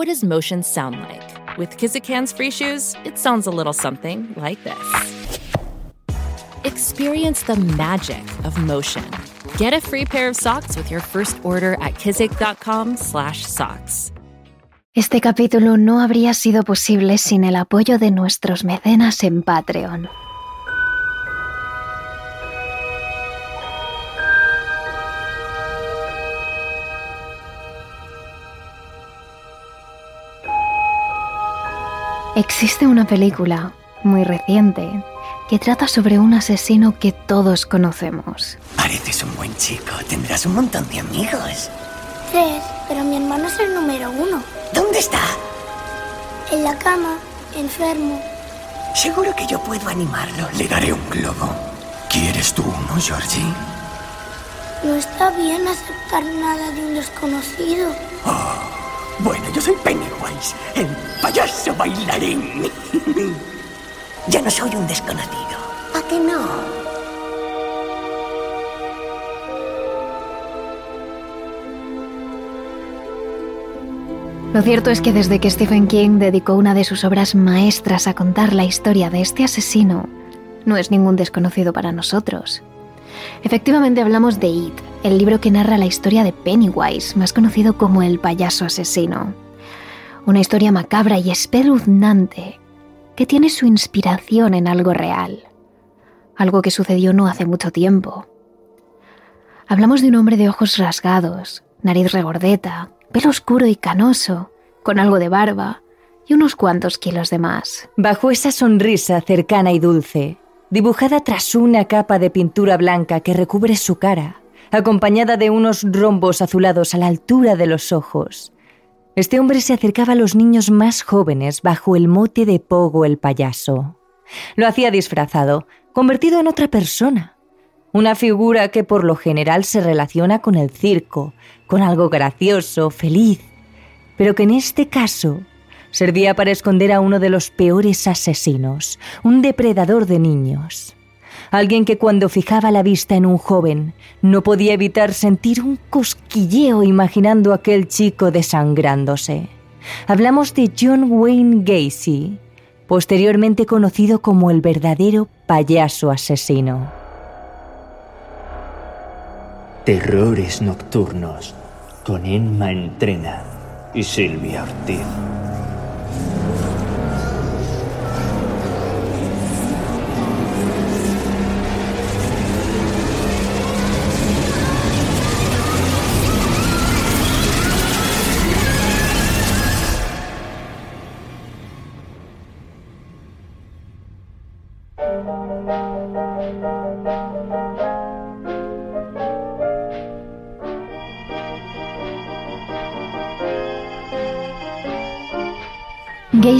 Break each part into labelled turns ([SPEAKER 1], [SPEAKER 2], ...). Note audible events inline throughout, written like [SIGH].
[SPEAKER 1] What does motion sound like? With Kizikans free shoes, it sounds a little something like this. Experience the magic of motion. Get a free pair of socks with your first order at kizik.com/socks.
[SPEAKER 2] Este capítulo no habría sido posible sin el apoyo de nuestros mecenas en Patreon. Existe una película muy reciente que trata sobre un asesino que todos conocemos.
[SPEAKER 3] Pareces un buen chico, tendrás un montón de amigos.
[SPEAKER 4] Tres, pero mi hermano es el número uno.
[SPEAKER 3] ¿Dónde está?
[SPEAKER 4] En la cama, enfermo.
[SPEAKER 3] Seguro que yo puedo animarlo. Le daré un globo. ¿Quieres tú uno, Georgie?
[SPEAKER 4] No está bien aceptar nada de un desconocido.
[SPEAKER 3] Bueno, yo soy Pennywise, el payaso bailarín. [LAUGHS] ya no soy un desconocido. ¿A que no?
[SPEAKER 2] Lo cierto es que desde que Stephen King dedicó una de sus obras maestras a contar la historia de este asesino, no es ningún desconocido para nosotros. Efectivamente hablamos de It, el libro que narra la historia de Pennywise, más conocido como el payaso asesino. Una historia macabra y espeluznante que tiene su inspiración en algo real, algo que sucedió no hace mucho tiempo. Hablamos de un hombre de ojos rasgados, nariz regordeta, pelo oscuro y canoso, con algo de barba y unos cuantos kilos de más.
[SPEAKER 5] Bajo esa sonrisa cercana y dulce, dibujada tras una capa de pintura blanca que recubre su cara, acompañada de unos rombos azulados a la altura de los ojos, este hombre se acercaba a los niños más jóvenes bajo el mote de Pogo el payaso. Lo hacía disfrazado, convertido en otra persona, una figura que por lo general se relaciona con el circo, con algo gracioso, feliz, pero que en este caso servía para esconder a uno de los peores asesinos, un depredador de niños. Alguien que cuando fijaba la vista en un joven no podía evitar sentir un cosquilleo imaginando a aquel chico desangrándose. Hablamos de John Wayne Gacy, posteriormente conocido como el verdadero payaso asesino.
[SPEAKER 6] Terrores Nocturnos con Emma Entrena y Silvia Ortiz.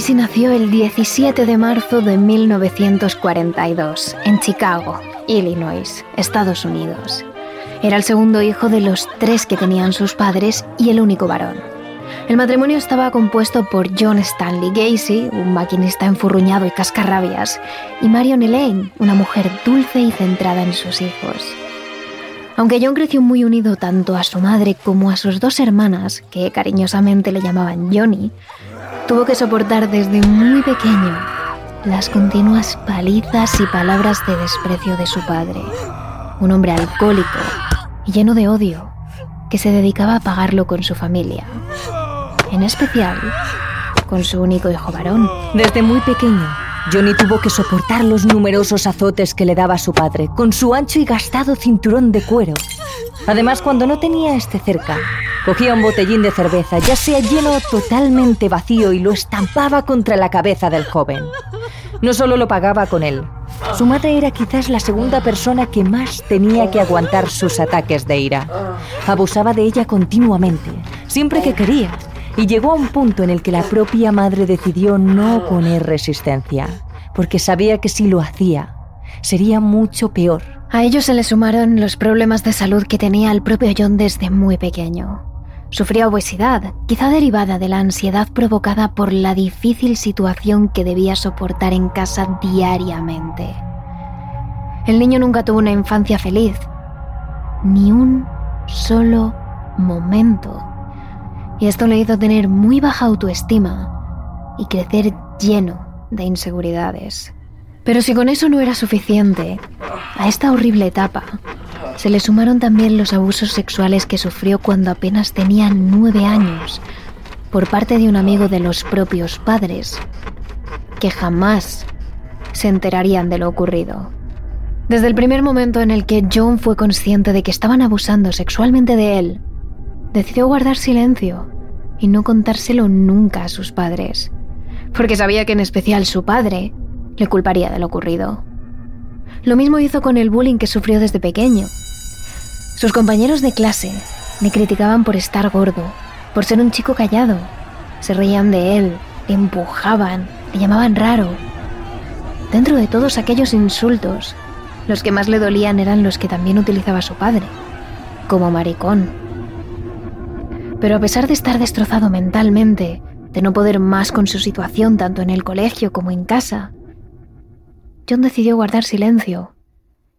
[SPEAKER 2] Gacy nació el 17 de marzo de 1942 en Chicago, Illinois, Estados Unidos. Era el segundo hijo de los tres que tenían sus padres y el único varón. El matrimonio estaba compuesto por John Stanley Gacy, un maquinista enfurruñado y cascarrabias, y Marion Elaine, una mujer dulce y centrada en sus hijos. Aunque John creció muy unido tanto a su madre como a sus dos hermanas, que cariñosamente le llamaban Johnny, tuvo que soportar desde muy pequeño las continuas palizas y palabras de desprecio de su padre, un hombre alcohólico y lleno de odio, que se dedicaba a pagarlo con su familia, en especial con su único hijo varón.
[SPEAKER 5] Desde muy pequeño, Johnny tuvo que soportar los numerosos azotes que le daba su padre, con su ancho y gastado cinturón de cuero. Además, cuando no tenía este cerca, cogía un botellín de cerveza, ya sea lleno o totalmente vacío, y lo estampaba contra la cabeza del joven. No solo lo pagaba con él, su madre era quizás la segunda persona que más tenía que aguantar sus ataques de ira. Abusaba de ella continuamente, siempre que quería, y llegó a un punto en el que la propia madre decidió no poner resistencia, porque sabía que si lo hacía, sería mucho peor.
[SPEAKER 2] A ello se le sumaron los problemas de salud que tenía el propio John desde muy pequeño. Sufría obesidad, quizá derivada de la ansiedad provocada por la difícil situación que debía soportar en casa diariamente. El niño nunca tuvo una infancia feliz, ni un solo momento. Y esto le hizo tener muy baja autoestima y crecer lleno de inseguridades. Pero si con eso no era suficiente, a esta horrible etapa se le sumaron también los abusos sexuales que sufrió cuando apenas tenía nueve años por parte de un amigo de los propios padres, que jamás se enterarían de lo ocurrido. Desde el primer momento en el que John fue consciente de que estaban abusando sexualmente de él, decidió guardar silencio y no contárselo nunca a sus padres, porque sabía que en especial su padre le culparía de lo ocurrido. Lo mismo hizo con el bullying que sufrió desde pequeño. Sus compañeros de clase le criticaban por estar gordo, por ser un chico callado. Se reían de él, le empujaban, le llamaban raro. Dentro de todos aquellos insultos, los que más le dolían eran los que también utilizaba su padre, como maricón. Pero a pesar de estar destrozado mentalmente, de no poder más con su situación tanto en el colegio como en casa, John decidió guardar silencio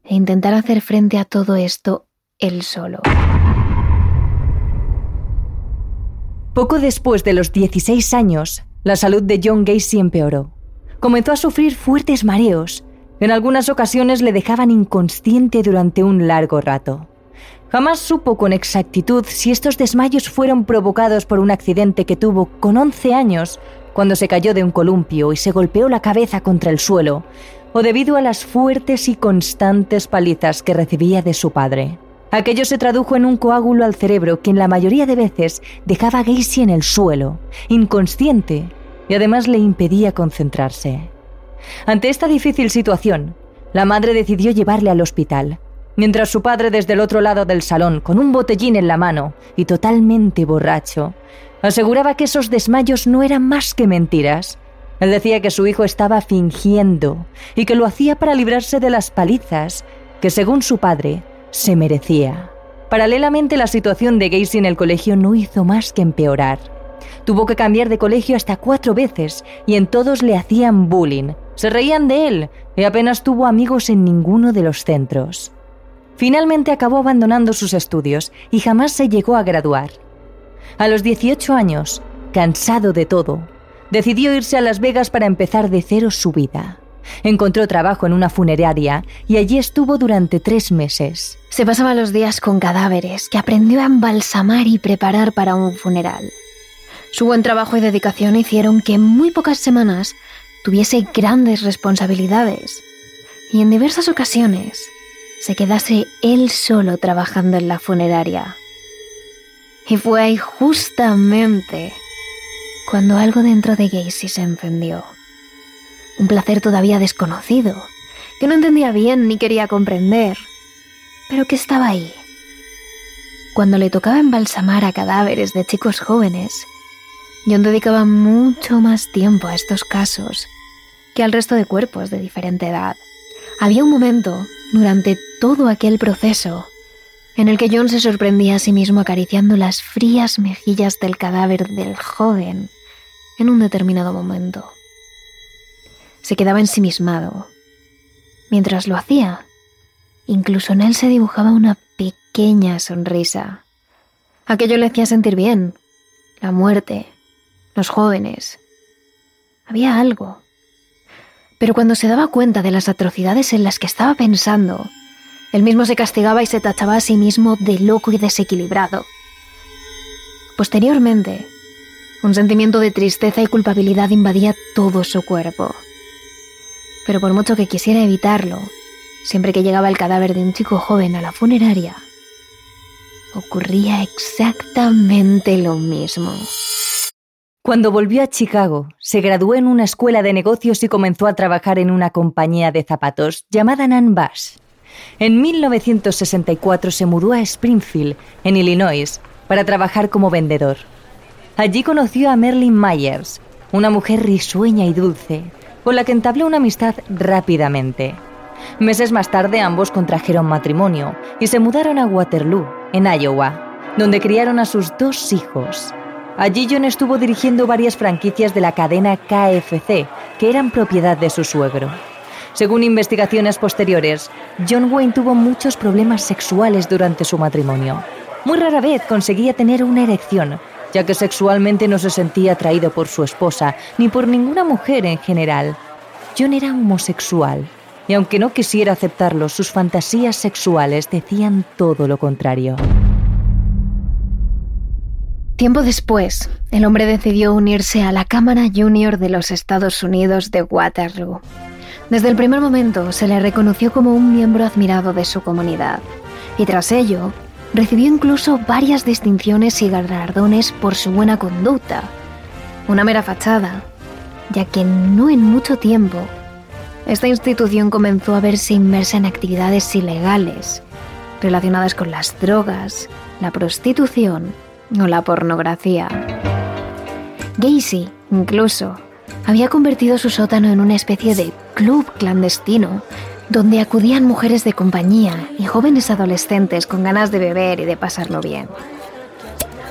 [SPEAKER 2] e intentar hacer frente a todo esto él solo.
[SPEAKER 5] Poco después de los 16 años, la salud de John Gacy empeoró. Comenzó a sufrir fuertes mareos. En algunas ocasiones le dejaban inconsciente durante un largo rato. Jamás supo con exactitud si estos desmayos fueron provocados por un accidente que tuvo con 11 años cuando se cayó de un columpio y se golpeó la cabeza contra el suelo, o debido a las fuertes y constantes palizas que recibía de su padre. Aquello se tradujo en un coágulo al cerebro que en la mayoría de veces dejaba a Gacy en el suelo, inconsciente, y además le impedía concentrarse. Ante esta difícil situación, la madre decidió llevarle al hospital, mientras su padre desde el otro lado del salón, con un botellín en la mano y totalmente borracho, aseguraba que esos desmayos no eran más que mentiras él decía que su hijo estaba fingiendo y que lo hacía para librarse de las palizas que, según su padre, se merecía. Paralelamente, la situación de Gacy en el colegio no hizo más que empeorar. Tuvo que cambiar de colegio hasta cuatro veces y en todos le hacían bullying. Se reían de él y apenas tuvo amigos en ninguno de los centros. Finalmente acabó abandonando sus estudios y jamás se llegó a graduar. A los 18 años, cansado de todo, decidió irse a Las Vegas para empezar de cero su vida. Encontró trabajo en una funeraria y allí estuvo durante tres meses.
[SPEAKER 2] Se pasaba los días con cadáveres que aprendió a embalsamar y preparar para un funeral. Su buen trabajo y dedicación hicieron que en muy pocas semanas tuviese grandes responsabilidades y en diversas ocasiones se quedase él solo trabajando en la funeraria. Y fue ahí justamente cuando algo dentro de Gacy se encendió. Un placer todavía desconocido, que no entendía bien ni quería comprender, pero que estaba ahí. Cuando le tocaba embalsamar a cadáveres de chicos jóvenes, John dedicaba mucho más tiempo a estos casos que al resto de cuerpos de diferente edad. Había un momento, durante todo aquel proceso, en el que John se sorprendía a sí mismo acariciando las frías mejillas del cadáver del joven en un determinado momento. Se quedaba ensimismado. Mientras lo hacía, incluso en él se dibujaba una pequeña sonrisa. Aquello le hacía sentir bien. La muerte, los jóvenes. Había algo. Pero cuando se daba cuenta de las atrocidades en las que estaba pensando, él mismo se castigaba y se tachaba a sí mismo de loco y desequilibrado. Posteriormente, un sentimiento de tristeza y culpabilidad invadía todo su cuerpo. Pero por mucho que quisiera evitarlo, siempre que llegaba el cadáver de un chico joven a la funeraria, ocurría exactamente lo mismo.
[SPEAKER 5] Cuando volvió a Chicago, se graduó en una escuela de negocios y comenzó a trabajar en una compañía de zapatos llamada Nan Bass. En 1964 se mudó a Springfield, en Illinois, para trabajar como vendedor. Allí conoció a Merlin Myers, una mujer risueña y dulce, con la que entabló una amistad rápidamente. Meses más tarde ambos contrajeron matrimonio y se mudaron a Waterloo, en Iowa, donde criaron a sus dos hijos. Allí John estuvo dirigiendo varias franquicias de la cadena KFC, que eran propiedad de su suegro. Según investigaciones posteriores, John Wayne tuvo muchos problemas sexuales durante su matrimonio. Muy rara vez conseguía tener una erección, ya que sexualmente no se sentía atraído por su esposa ni por ninguna mujer en general. John era homosexual, y aunque no quisiera aceptarlo, sus fantasías sexuales decían todo lo contrario.
[SPEAKER 2] Tiempo después, el hombre decidió unirse a la Cámara Junior de los Estados Unidos de Waterloo. Desde el primer momento se le reconoció como un miembro admirado de su comunidad, y tras ello, recibió incluso varias distinciones y galardones por su buena conducta. Una mera fachada, ya que no en mucho tiempo, esta institución comenzó a verse inmersa en actividades ilegales relacionadas con las drogas, la prostitución o la pornografía. Gacy, incluso, había convertido su sótano en una especie de club clandestino donde acudían mujeres de compañía y jóvenes adolescentes con ganas de beber y de pasarlo bien.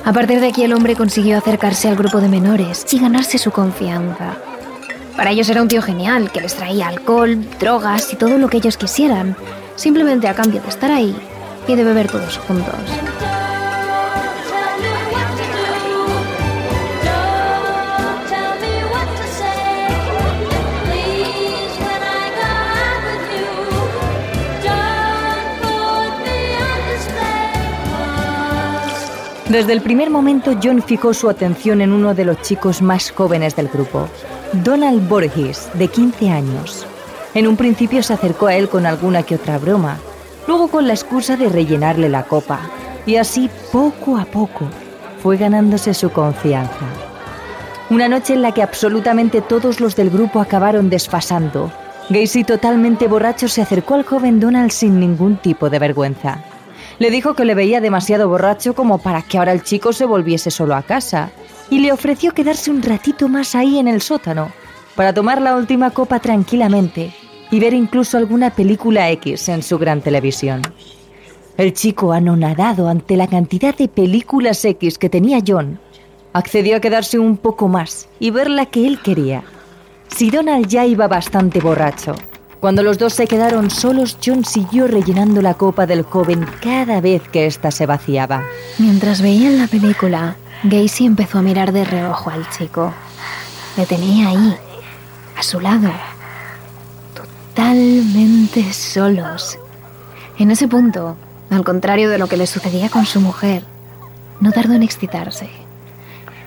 [SPEAKER 2] A partir de aquí el hombre consiguió acercarse al grupo de menores y ganarse su confianza. Para ellos era un tío genial que les traía alcohol, drogas y todo lo que ellos quisieran, simplemente a cambio de estar ahí y de beber todos juntos.
[SPEAKER 5] Desde el primer momento, John fijó su atención en uno de los chicos más jóvenes del grupo, Donald Borges, de 15 años. En un principio se acercó a él con alguna que otra broma, luego con la excusa de rellenarle la copa, y así poco a poco fue ganándose su confianza. Una noche en la que absolutamente todos los del grupo acabaron desfasando, Gacy totalmente borracho se acercó al joven Donald sin ningún tipo de vergüenza. Le dijo que le veía demasiado borracho como para que ahora el chico se volviese solo a casa y le ofreció quedarse un ratito más ahí en el sótano para tomar la última copa tranquilamente y ver incluso alguna película X en su gran televisión. El chico, anonadado ante la cantidad de películas X que tenía John, accedió a quedarse un poco más y ver la que él quería. Si Donald ya iba bastante borracho, cuando los dos se quedaron solos, John siguió rellenando la copa del joven cada vez que ésta se vaciaba.
[SPEAKER 2] Mientras veían la película, Gacy empezó a mirar de reojo al chico. Le tenía ahí, a su lado, totalmente solos. En ese punto, al contrario de lo que le sucedía con su mujer, no tardó en excitarse.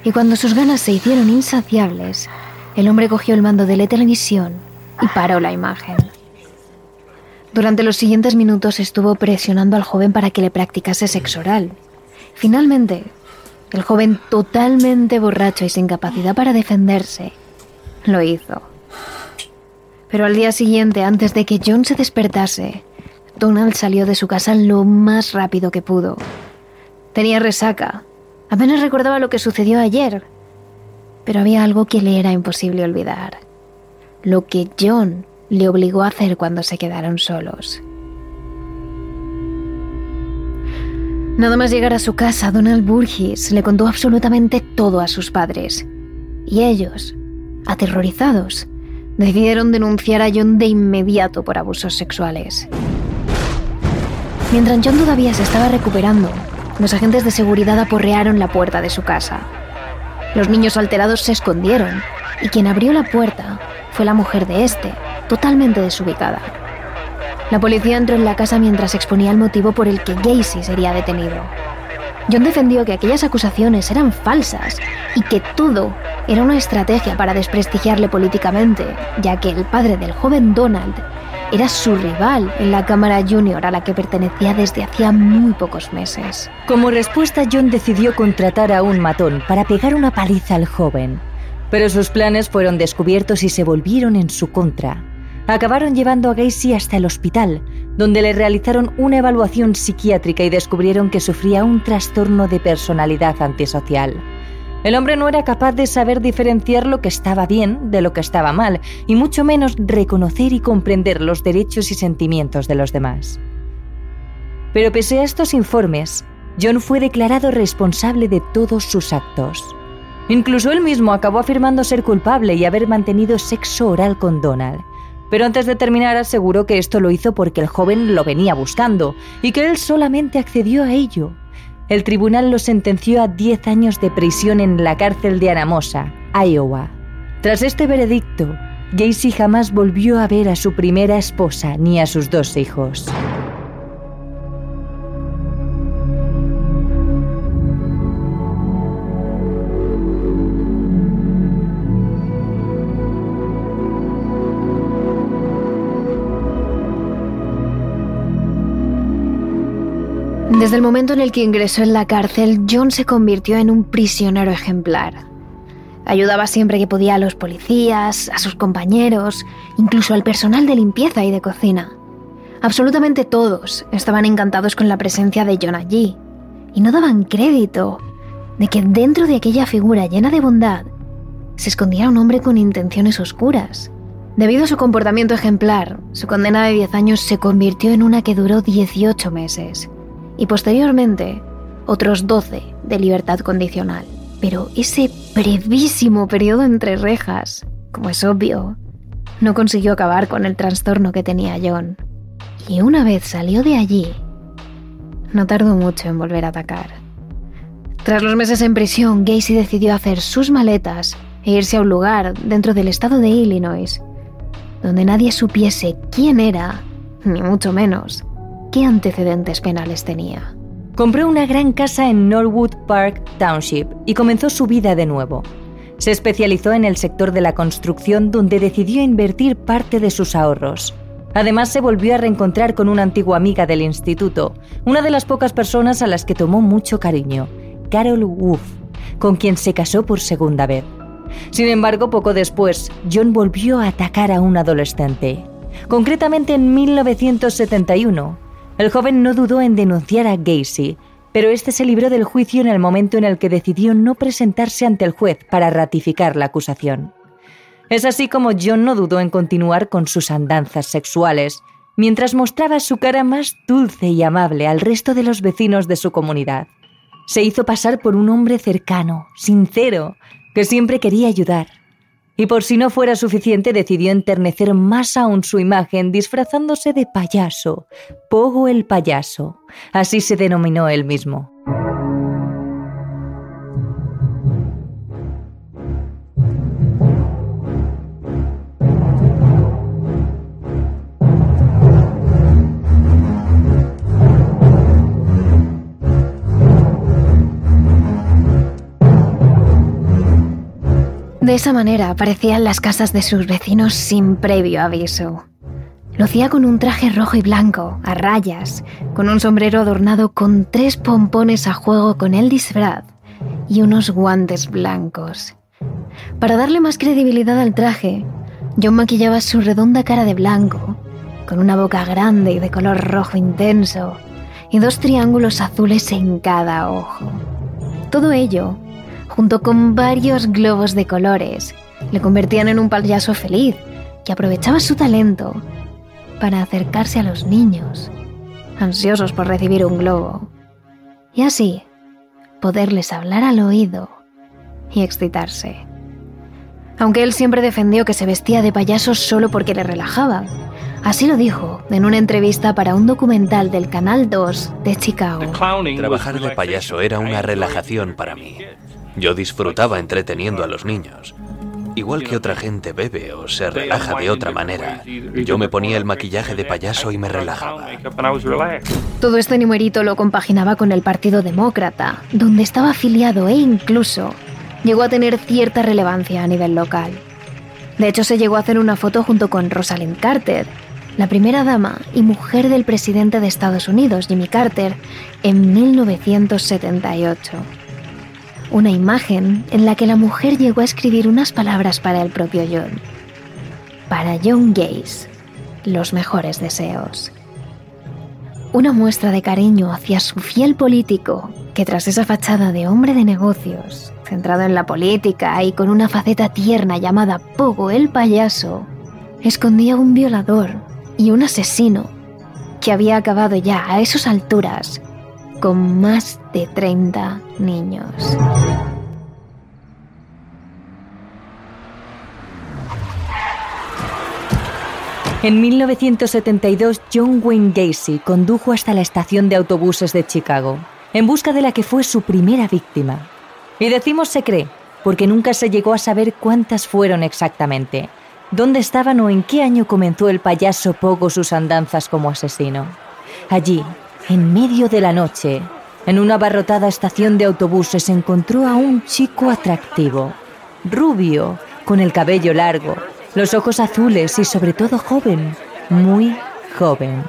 [SPEAKER 2] Y cuando sus ganas se hicieron insaciables, el hombre cogió el mando de la televisión y paró la imagen. Durante los siguientes minutos estuvo presionando al joven para que le practicase sexo oral. Finalmente, el joven, totalmente borracho y sin capacidad para defenderse, lo hizo. Pero al día siguiente, antes de que John se despertase, Donald salió de su casa lo más rápido que pudo. Tenía resaca. Apenas recordaba lo que sucedió ayer. Pero había algo que le era imposible olvidar lo que John le obligó a hacer cuando se quedaron solos. Nada más llegar a su casa, Donald Burgess le contó absolutamente todo a sus padres. Y ellos, aterrorizados, decidieron denunciar a John de inmediato por abusos sexuales. Mientras John todavía se estaba recuperando, los agentes de seguridad aporrearon la puerta de su casa. Los niños alterados se escondieron y quien abrió la puerta fue la mujer de este, totalmente desubicada. La policía entró en la casa mientras exponía el motivo por el que Gacy sería detenido. John defendió que aquellas acusaciones eran falsas y que todo era una estrategia para desprestigiarle políticamente, ya que el padre del joven Donald era su rival en la Cámara Junior a la que pertenecía desde hacía muy pocos meses.
[SPEAKER 5] Como respuesta, John decidió contratar a un matón para pegar una paliza al joven. Pero sus planes fueron descubiertos y se volvieron en su contra. Acabaron llevando a Gacy hasta el hospital, donde le realizaron una evaluación psiquiátrica y descubrieron que sufría un trastorno de personalidad antisocial. El hombre no era capaz de saber diferenciar lo que estaba bien de lo que estaba mal, y mucho menos reconocer y comprender los derechos y sentimientos de los demás. Pero pese a estos informes, John fue declarado responsable de todos sus actos. Incluso él mismo acabó afirmando ser culpable y haber mantenido sexo oral con Donald. Pero antes de terminar aseguró que esto lo hizo porque el joven lo venía buscando y que él solamente accedió a ello el tribunal lo sentenció a 10 años de prisión en la cárcel de Anamosa, Iowa. Tras este veredicto, Gacy jamás volvió a ver a su primera esposa ni a sus dos hijos.
[SPEAKER 2] Desde el momento en el que ingresó en la cárcel, John se convirtió en un prisionero ejemplar. Ayudaba siempre que podía a los policías, a sus compañeros, incluso al personal de limpieza y de cocina. Absolutamente todos estaban encantados con la presencia de John allí y no daban crédito de que dentro de aquella figura llena de bondad se escondía un hombre con intenciones oscuras. Debido a su comportamiento ejemplar, su condena de 10 años se convirtió en una que duró 18 meses y posteriormente otros 12 de libertad condicional. Pero ese brevísimo periodo entre rejas, como es obvio, no consiguió acabar con el trastorno que tenía John. Y una vez salió de allí, no tardó mucho en volver a atacar. Tras los meses en prisión, Gacy decidió hacer sus maletas e irse a un lugar dentro del estado de Illinois, donde nadie supiese quién era, ni mucho menos qué antecedentes penales tenía.
[SPEAKER 5] Compró una gran casa en Norwood Park Township y comenzó su vida de nuevo. Se especializó en el sector de la construcción donde decidió invertir parte de sus ahorros. Además se volvió a reencontrar con una antigua amiga del instituto, una de las pocas personas a las que tomó mucho cariño, Carol Wolf, con quien se casó por segunda vez. Sin embargo, poco después, John volvió a atacar a un adolescente, concretamente en 1971, el joven no dudó en denunciar a Gacy, pero este se libró del juicio en el momento en el que decidió no presentarse ante el juez para ratificar la acusación. Es así como John no dudó en continuar con sus andanzas sexuales, mientras mostraba su cara más dulce y amable al resto de los vecinos de su comunidad. Se hizo pasar por un hombre cercano, sincero, que siempre quería ayudar y por si no fuera suficiente decidió enternecer más aún su imagen disfrazándose de payaso, Pogo el payaso, así se denominó él mismo.
[SPEAKER 2] De esa manera aparecían las casas de sus vecinos sin previo aviso. Lucía con un traje rojo y blanco, a rayas, con un sombrero adornado con tres pompones a juego con el disfraz y unos guantes blancos. Para darle más credibilidad al traje, John maquillaba su redonda cara de blanco, con una boca grande y de color rojo intenso, y dos triángulos azules en cada ojo. Todo ello junto con varios globos de colores, le convertían en un payaso feliz que aprovechaba su talento para acercarse a los niños, ansiosos por recibir un globo, y así poderles hablar al oído y excitarse. Aunque él siempre defendió que se vestía de payaso solo porque le relajaba. Así lo dijo en una entrevista para un documental del Canal 2 de Chicago.
[SPEAKER 7] Trabajar de payaso era una relajación para mí. Yo disfrutaba entreteniendo a los niños. Igual que otra gente bebe o se relaja de otra manera, yo me ponía el maquillaje de payaso y me relajaba.
[SPEAKER 2] Todo este numerito lo compaginaba con el Partido Demócrata, donde estaba afiliado e incluso llegó a tener cierta relevancia a nivel local. De hecho, se llegó a hacer una foto junto con Rosalind Carter, la primera dama y mujer del presidente de Estados Unidos, Jimmy Carter, en 1978 una imagen en la que la mujer llegó a escribir unas palabras para el propio John. Para John Gaze, los mejores deseos. Una muestra de cariño hacia su fiel político que tras esa fachada de hombre de negocios, centrado en la política y con una faceta tierna llamada Pogo el payaso, escondía un violador y un asesino que había acabado ya a esas alturas con más de 30 niños.
[SPEAKER 5] En 1972, John Wayne Gacy condujo hasta la estación de autobuses de Chicago, en busca de la que fue su primera víctima. Y decimos se cree, porque nunca se llegó a saber cuántas fueron exactamente, dónde estaban o en qué año comenzó el payaso Pogo sus andanzas como asesino. Allí, en medio de la noche, en una abarrotada estación de autobuses encontró a un chico atractivo, rubio, con el cabello largo, los ojos azules y sobre todo joven, muy joven.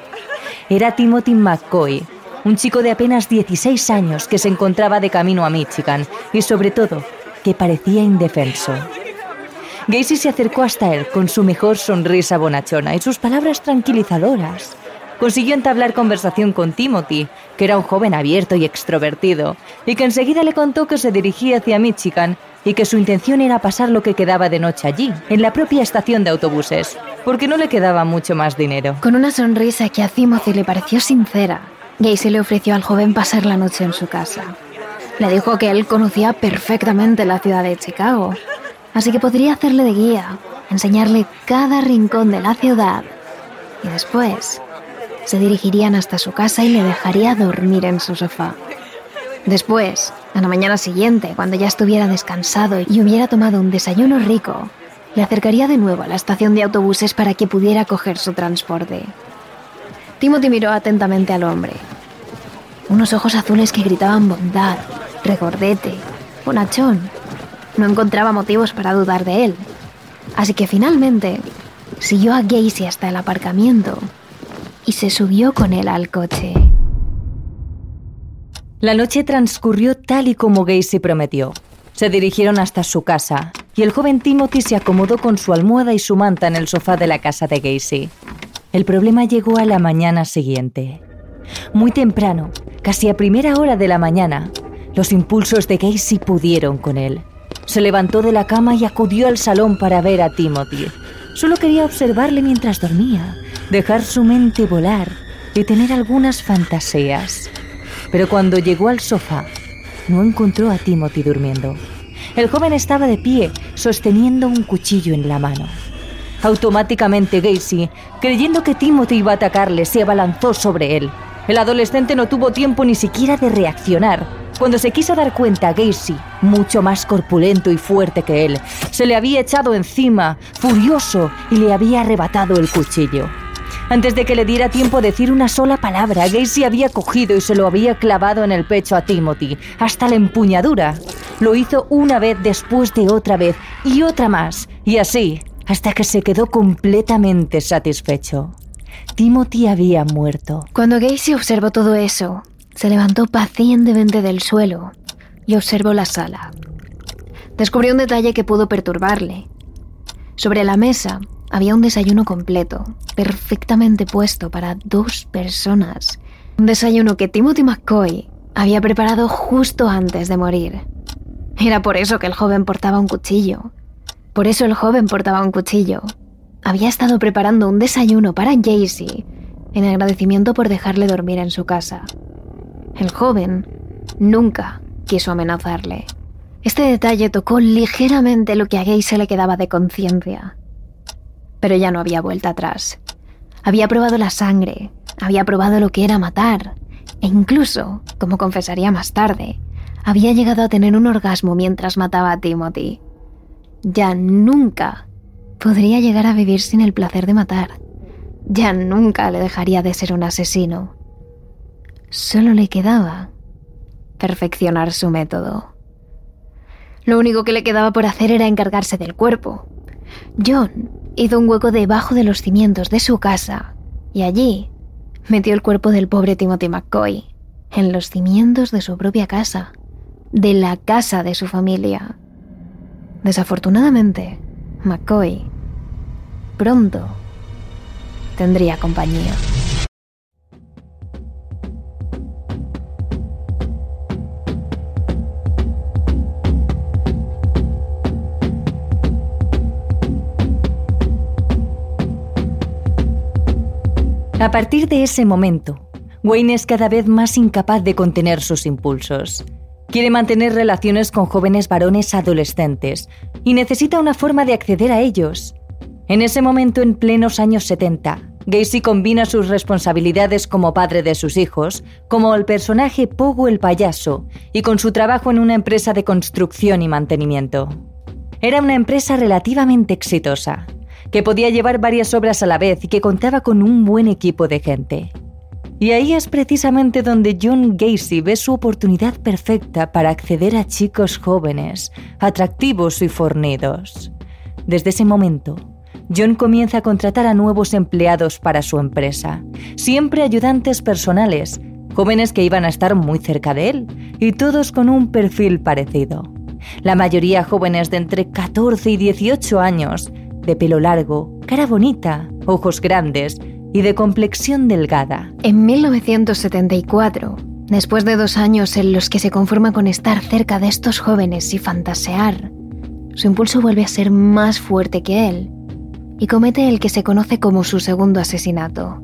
[SPEAKER 5] Era Timothy McCoy, un chico de apenas 16 años que se encontraba de camino a Michigan y sobre todo que parecía indefenso. Gacy se acercó hasta él con su mejor sonrisa bonachona y sus palabras tranquilizadoras. Consiguió entablar conversación con Timothy, que era un joven abierto y extrovertido, y que enseguida le contó que se dirigía hacia Michigan y que su intención era pasar lo que quedaba de noche allí, en la propia estación de autobuses, porque no le quedaba mucho más dinero.
[SPEAKER 2] Con una sonrisa que a Timothy le pareció sincera, Gacy le ofreció al joven pasar la noche en su casa. Le dijo que él conocía perfectamente la ciudad de Chicago, así que podría hacerle de guía, enseñarle cada rincón de la ciudad y después se dirigirían hasta su casa y le dejaría dormir en su sofá. Después, a la mañana siguiente, cuando ya estuviera descansado y hubiera tomado un desayuno rico, le acercaría de nuevo a la estación de autobuses para que pudiera coger su transporte. Timothy miró atentamente al hombre. Unos ojos azules que gritaban bondad, regordete, bonachón. No encontraba motivos para dudar de él. Así que finalmente siguió a Gacy hasta el aparcamiento y se subió con él al coche.
[SPEAKER 5] La noche transcurrió tal y como Gacy prometió. Se dirigieron hasta su casa y el joven Timothy se acomodó con su almohada y su manta en el sofá de la casa de Gacy. El problema llegó a la mañana siguiente. Muy temprano, casi a primera hora de la mañana, los impulsos de Gacy pudieron con él. Se levantó de la cama y acudió al salón para ver a Timothy. Solo quería observarle mientras dormía, dejar su mente volar y tener algunas fantasías. Pero cuando llegó al sofá, no encontró a Timothy durmiendo. El joven estaba de pie, sosteniendo un cuchillo en la mano. Automáticamente Gacy, creyendo que Timothy iba a atacarle, se abalanzó sobre él. El adolescente no tuvo tiempo ni siquiera de reaccionar. Cuando se quiso dar cuenta, Gacy, mucho más corpulento y fuerte que él, se le había echado encima, furioso, y le había arrebatado el cuchillo. Antes de que le diera tiempo a decir una sola palabra, Gacy había cogido y se lo había clavado en el pecho a Timothy, hasta la empuñadura. Lo hizo una vez después de otra vez y otra más, y así, hasta que se quedó completamente satisfecho. Timothy había muerto.
[SPEAKER 2] Cuando Gacy observó todo eso, se levantó pacientemente del suelo y observó la sala. Descubrió un detalle que pudo perturbarle. Sobre la mesa había un desayuno completo, perfectamente puesto para dos personas. Un desayuno que Timothy McCoy había preparado justo antes de morir. Era por eso que el joven portaba un cuchillo. Por eso el joven portaba un cuchillo. Había estado preparando un desayuno para Jaycee en agradecimiento por dejarle dormir en su casa. El joven nunca quiso amenazarle. Este detalle tocó ligeramente lo que a Gay le quedaba de conciencia. Pero ya no había vuelta atrás. Había probado la sangre, había probado lo que era matar, e incluso, como confesaría más tarde, había llegado a tener un orgasmo mientras mataba a Timothy. Ya nunca podría llegar a vivir sin el placer de matar. Ya nunca le dejaría de ser un asesino. Solo le quedaba perfeccionar su método. Lo único que le quedaba por hacer era encargarse del cuerpo. John hizo un hueco debajo de los cimientos de su casa y allí metió el cuerpo del pobre Timothy McCoy en los cimientos de su propia casa, de la casa de su familia. Desafortunadamente, McCoy pronto tendría compañía.
[SPEAKER 5] A partir de ese momento, Wayne es cada vez más incapaz de contener sus impulsos. Quiere mantener relaciones con jóvenes varones adolescentes y necesita una forma de acceder a ellos. En ese momento, en plenos años 70, Gacy combina sus responsabilidades como padre de sus hijos, como el personaje Pogo el payaso, y con su trabajo en una empresa de construcción y mantenimiento. Era una empresa relativamente exitosa, que podía llevar varias obras a la vez y que contaba con un buen equipo de gente. Y ahí es precisamente donde John Gacy ve su oportunidad perfecta para acceder a chicos jóvenes, atractivos y fornidos. Desde ese momento, John comienza a contratar a nuevos empleados para su empresa, siempre ayudantes personales, jóvenes que iban a estar muy cerca de él, y todos con un perfil parecido. La mayoría jóvenes de entre 14 y 18 años, de pelo largo, cara bonita, ojos grandes y de complexión delgada.
[SPEAKER 2] En 1974, después de dos años en los que se conforma con estar cerca de estos jóvenes y fantasear, su impulso vuelve a ser más fuerte que él y comete el que se conoce como su segundo asesinato.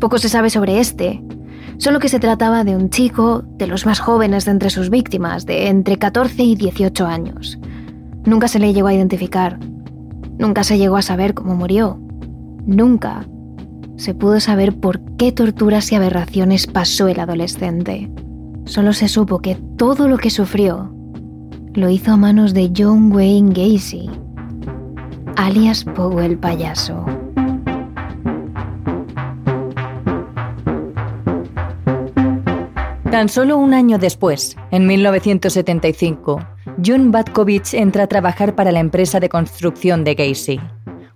[SPEAKER 2] Poco se sabe sobre este, solo que se trataba de un chico de los más jóvenes de entre sus víctimas, de entre 14 y 18 años. Nunca se le llegó a identificar, nunca se llegó a saber cómo murió, nunca se pudo saber por qué torturas y aberraciones pasó el adolescente. Solo se supo que todo lo que sufrió lo hizo a manos de John Wayne Gacy, alias Pogo el payaso.
[SPEAKER 5] Tan solo un año después, en 1975, John Batkovich entra a trabajar para la empresa de construcción de Gacy.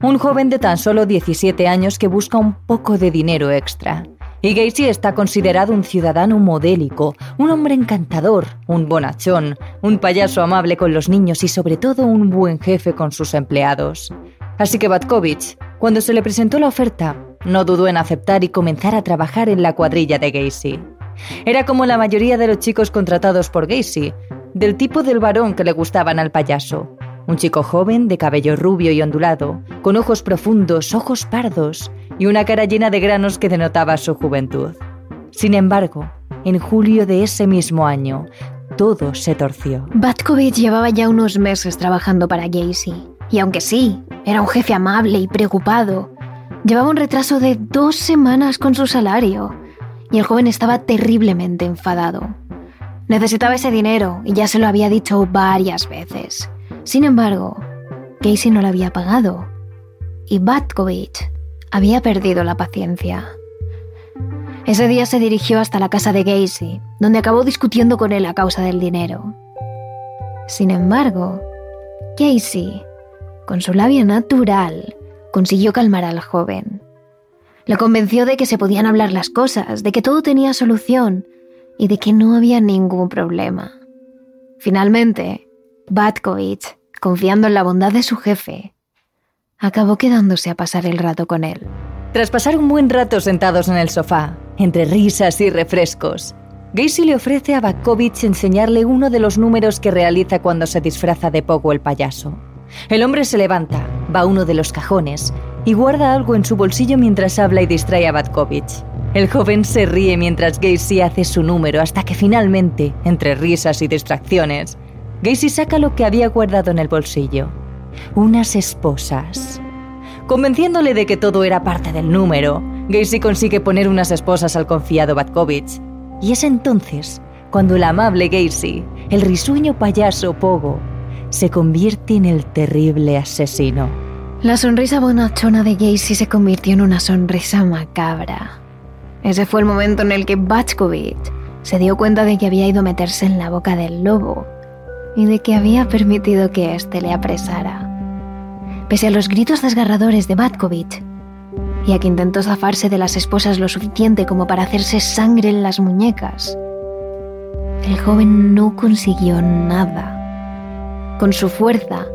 [SPEAKER 5] Un joven de tan solo 17 años que busca un poco de dinero extra. Y Gacy está considerado un ciudadano modélico, un hombre encantador, un bonachón, un payaso amable con los niños y sobre todo un buen jefe con sus empleados. Así que Batkovich, cuando se le presentó la oferta, no dudó en aceptar y comenzar a trabajar en la cuadrilla de Gacy. Era como la mayoría de los chicos contratados por Gacy, del tipo del varón que le gustaban al payaso. Un chico joven, de cabello rubio y ondulado, con ojos profundos, ojos pardos y una cara llena de granos que denotaba su juventud. Sin embargo, en julio de ese mismo año, todo se torció.
[SPEAKER 2] Batkovich llevaba ya unos meses trabajando para Gacy, y aunque sí, era un jefe amable y preocupado, llevaba un retraso de dos semanas con su salario, y el joven estaba terriblemente enfadado. Necesitaba ese dinero y ya se lo había dicho varias veces. Sin embargo, Casey no lo había pagado y Batkovich había perdido la paciencia. Ese día se dirigió hasta la casa de Gacy, donde acabó discutiendo con él a causa del dinero. Sin embargo, Casey, con su labia natural, consiguió calmar al joven. Le convenció de que se podían hablar las cosas, de que todo tenía solución y de que no había ningún problema. Finalmente, Batkovich, confiando en la bondad de su jefe, acabó quedándose a pasar el rato con él.
[SPEAKER 5] Tras pasar un buen rato sentados en el sofá, entre risas y refrescos, Gacy le ofrece a Batkovich enseñarle uno de los números que realiza cuando se disfraza de Pogo el payaso. El hombre se levanta, va a uno de los cajones y guarda algo en su bolsillo mientras habla y distrae a Batkovich. El joven se ríe mientras Gacy hace su número hasta que finalmente, entre risas y distracciones, Gacy saca lo que había guardado en el bolsillo. Unas esposas. Convenciéndole de que todo era parte del número, Gacy consigue poner unas esposas al confiado Batkovich. Y es entonces cuando el amable Gacy, el risueño payaso Pogo, se convierte en el terrible asesino.
[SPEAKER 2] La sonrisa bonachona de Gacy se convirtió en una sonrisa macabra. Ese fue el momento en el que Batkovich se dio cuenta de que había ido a meterse en la boca del lobo y de que había permitido que éste le apresara. Pese a los gritos desgarradores de Batkovich, y a que intentó zafarse de las esposas lo suficiente como para hacerse sangre en las muñecas, el joven no consiguió nada. Con su fuerza,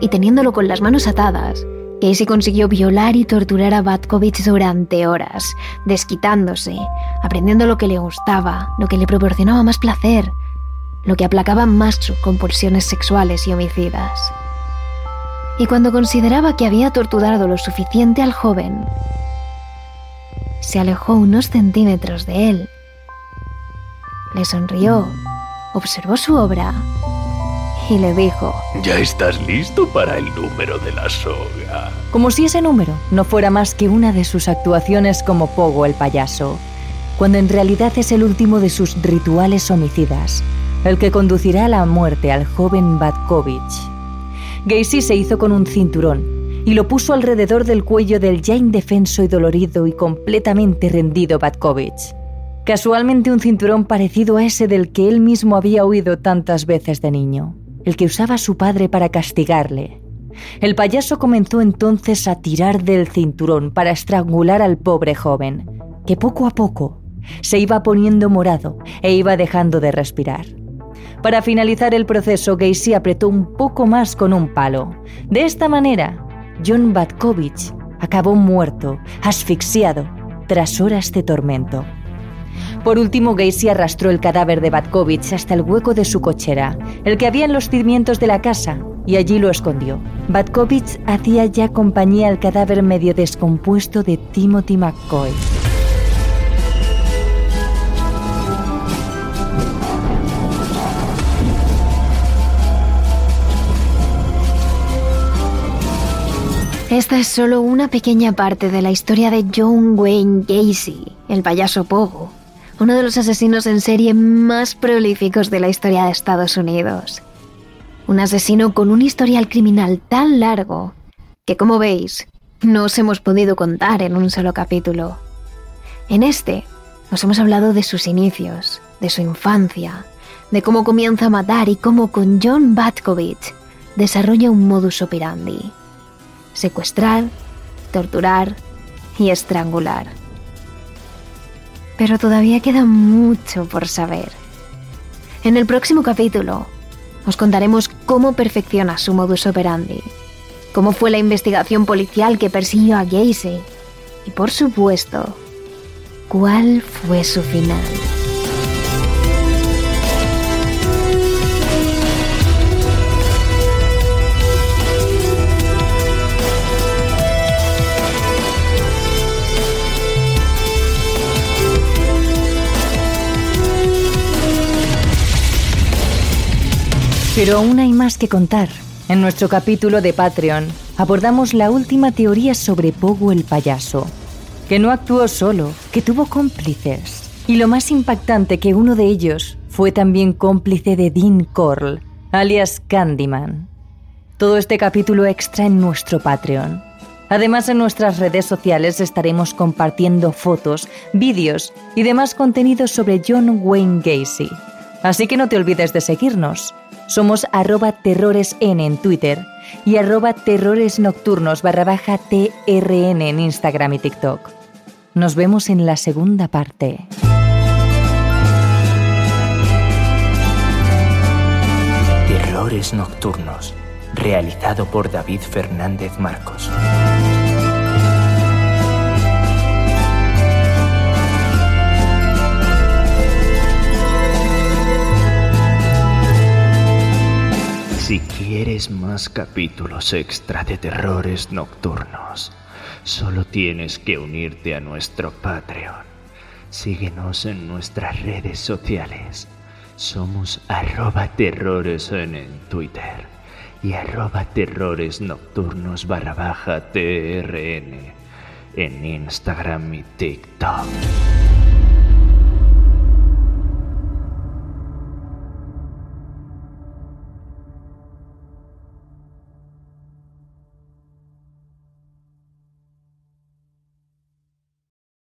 [SPEAKER 2] y teniéndolo con las manos atadas, Casey consiguió violar y torturar a Batkovich durante horas, desquitándose, aprendiendo lo que le gustaba, lo que le proporcionaba más placer, lo que aplacaba más sus compulsiones sexuales y homicidas. Y cuando consideraba que había torturado lo suficiente al joven, se alejó unos centímetros de él. Le sonrió, observó su obra y le dijo,
[SPEAKER 8] Ya estás listo para el número de la soga.
[SPEAKER 5] Como si ese número no fuera más que una de sus actuaciones como Pogo el payaso, cuando en realidad es el último de sus rituales homicidas, el que conducirá a la muerte al joven Batkovich. Gacy se hizo con un cinturón y lo puso alrededor del cuello del ya indefenso y dolorido y completamente rendido Batkovich. Casualmente un cinturón parecido a ese del que él mismo había huido tantas veces de niño, el que usaba su padre para castigarle. El payaso comenzó entonces a tirar del cinturón para estrangular al pobre joven, que poco a poco se iba poniendo morado e iba dejando de respirar. Para finalizar el proceso, Gacy apretó un poco más con un palo. De esta manera, John Batkovich acabó muerto, asfixiado, tras horas de tormento. Por último, Gacy arrastró el cadáver de Batkovich hasta el hueco de su cochera, el que había en los cimientos de la casa, y allí lo escondió. Batkovich hacía ya compañía al cadáver medio descompuesto de Timothy McCoy.
[SPEAKER 2] Esta es solo una pequeña parte de la historia de John Wayne Gacy, el payaso Pogo, uno de los asesinos en serie más prolíficos de la historia de Estados Unidos. Un asesino con un historial criminal tan largo que, como veis, no os hemos podido contar en un solo capítulo. En este, os hemos hablado de sus inicios, de su infancia, de cómo comienza a matar y cómo con John Batkovich desarrolla un modus operandi secuestrar, torturar y estrangular. Pero todavía queda mucho por saber. En el próximo capítulo os contaremos cómo perfecciona su modus operandi, cómo fue la investigación policial que persiguió a Gacy y, por supuesto, cuál fue su final.
[SPEAKER 5] Pero aún hay más que contar. En nuestro capítulo de Patreon abordamos la última teoría sobre Pogo el payaso, que no actuó solo, que tuvo cómplices. Y lo más impactante que uno de ellos fue también cómplice de Dean Corll, alias Candyman. Todo este capítulo extra en nuestro Patreon. Además, en nuestras redes sociales estaremos compartiendo fotos, vídeos y demás contenidos sobre John Wayne Gacy. Así que no te olvides de seguirnos. Somos arroba terroresn en Twitter y arroba terroresnocturnos barra baja TRN en Instagram y TikTok. Nos vemos en la segunda parte.
[SPEAKER 6] Terrores Nocturnos, realizado por David Fernández Marcos. Si quieres más capítulos extra de terrores nocturnos, solo tienes que unirte a nuestro Patreon. Síguenos en nuestras redes sociales. Somos arroba terrores en Twitter y arroba terrores nocturnos barra baja TRN en Instagram y TikTok.